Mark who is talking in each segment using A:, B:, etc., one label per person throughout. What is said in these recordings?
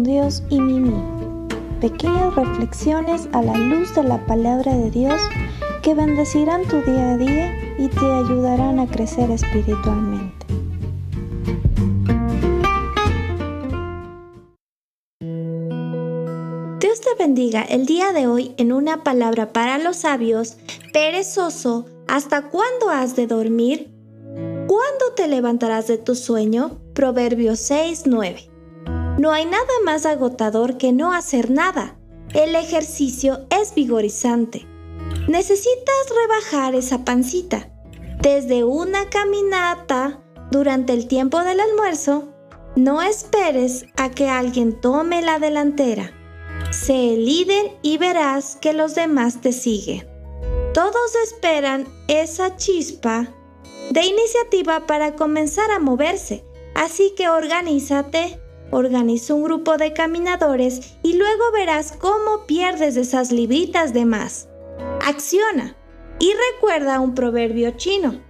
A: Dios y Mimi. Pequeñas reflexiones a la luz de la palabra de Dios que bendecirán tu día a día y te ayudarán a crecer espiritualmente.
B: Dios te bendiga el día de hoy en una palabra para los sabios, perezoso, ¿hasta cuándo has de dormir? ¿Cuándo te levantarás de tu sueño? Proverbios 6, 9. No hay nada más agotador que no hacer nada. El ejercicio es vigorizante. Necesitas rebajar esa pancita. Desde una caminata durante el tiempo del almuerzo, no esperes a que alguien tome la delantera. Sé el líder y verás que los demás te siguen. Todos esperan esa chispa de iniciativa para comenzar a moverse, así que organízate, organiza un grupo de caminadores y luego verás cómo pierdes esas libritas de más. Acciona y recuerda un proverbio chino.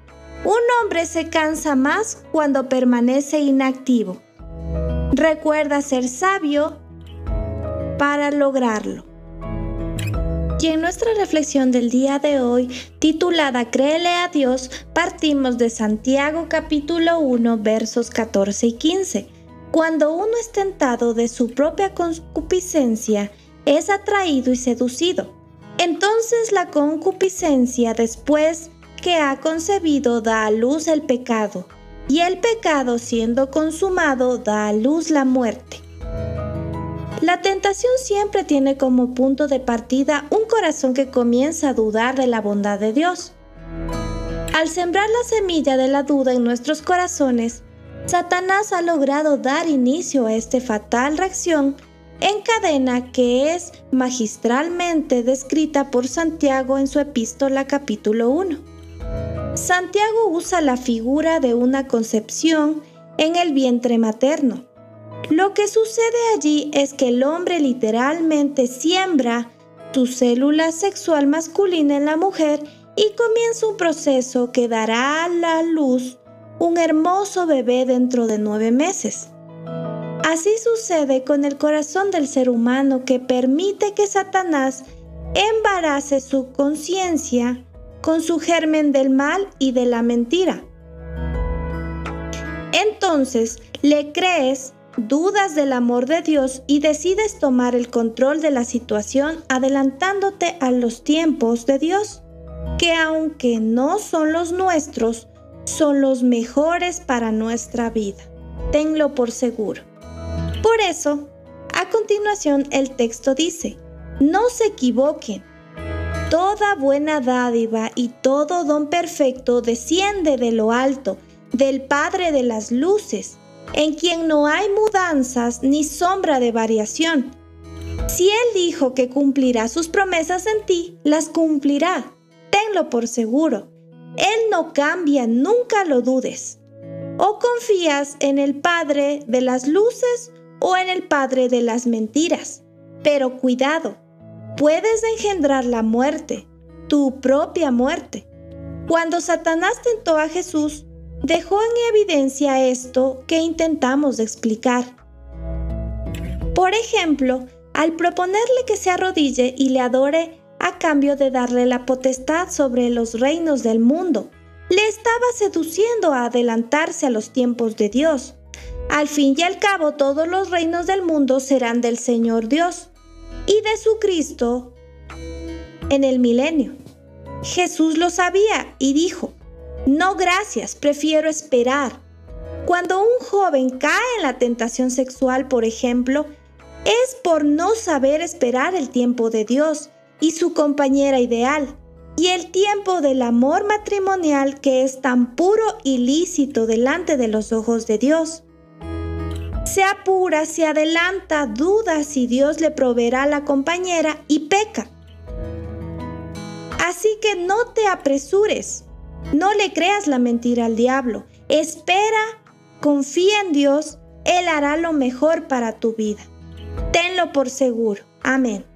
B: Un hombre se cansa más cuando permanece inactivo. Recuerda ser sabio para lograrlo. Y en nuestra reflexión del día de hoy, titulada Créele a Dios, partimos de Santiago capítulo 1 versos 14 y 15. Cuando uno es tentado de su propia concupiscencia, es atraído y seducido. Entonces la concupiscencia después que ha concebido da a luz el pecado, y el pecado siendo consumado da a luz la muerte. La tentación siempre tiene como punto de partida un corazón que comienza a dudar de la bondad de Dios. Al sembrar la semilla de la duda en nuestros corazones, Satanás ha logrado dar inicio a esta fatal reacción en cadena que es magistralmente descrita por Santiago en su epístola capítulo 1. Santiago usa la figura de una concepción en el vientre materno lo que sucede allí es que el hombre literalmente siembra tu célula sexual masculina en la mujer y comienza un proceso que dará a la luz un hermoso bebé dentro de nueve meses. Así sucede con el corazón del ser humano que permite que Satanás embarace su conciencia con su germen del mal y de la mentira. Entonces le crees dudas del amor de Dios y decides tomar el control de la situación adelantándote a los tiempos de Dios, que aunque no son los nuestros, son los mejores para nuestra vida. Tenlo por seguro. Por eso, a continuación el texto dice, no se equivoquen. Toda buena dádiva y todo don perfecto desciende de lo alto, del Padre de las Luces en quien no hay mudanzas ni sombra de variación. Si Él dijo que cumplirá sus promesas en ti, las cumplirá. Tenlo por seguro. Él no cambia, nunca lo dudes. O confías en el Padre de las luces o en el Padre de las mentiras. Pero cuidado, puedes engendrar la muerte, tu propia muerte. Cuando Satanás tentó a Jesús, dejó en evidencia esto que intentamos explicar. Por ejemplo, al proponerle que se arrodille y le adore a cambio de darle la potestad sobre los reinos del mundo, le estaba seduciendo a adelantarse a los tiempos de Dios. Al fin y al cabo todos los reinos del mundo serán del Señor Dios y de su Cristo en el milenio. Jesús lo sabía y dijo, no, gracias, prefiero esperar. Cuando un joven cae en la tentación sexual, por ejemplo, es por no saber esperar el tiempo de Dios y su compañera ideal, y el tiempo del amor matrimonial que es tan puro y lícito delante de los ojos de Dios. Se apura, se adelanta, duda si Dios le proveerá la compañera y peca. Así que no te apresures. No le creas la mentira al diablo. Espera, confía en Dios, Él hará lo mejor para tu vida. Tenlo por seguro. Amén.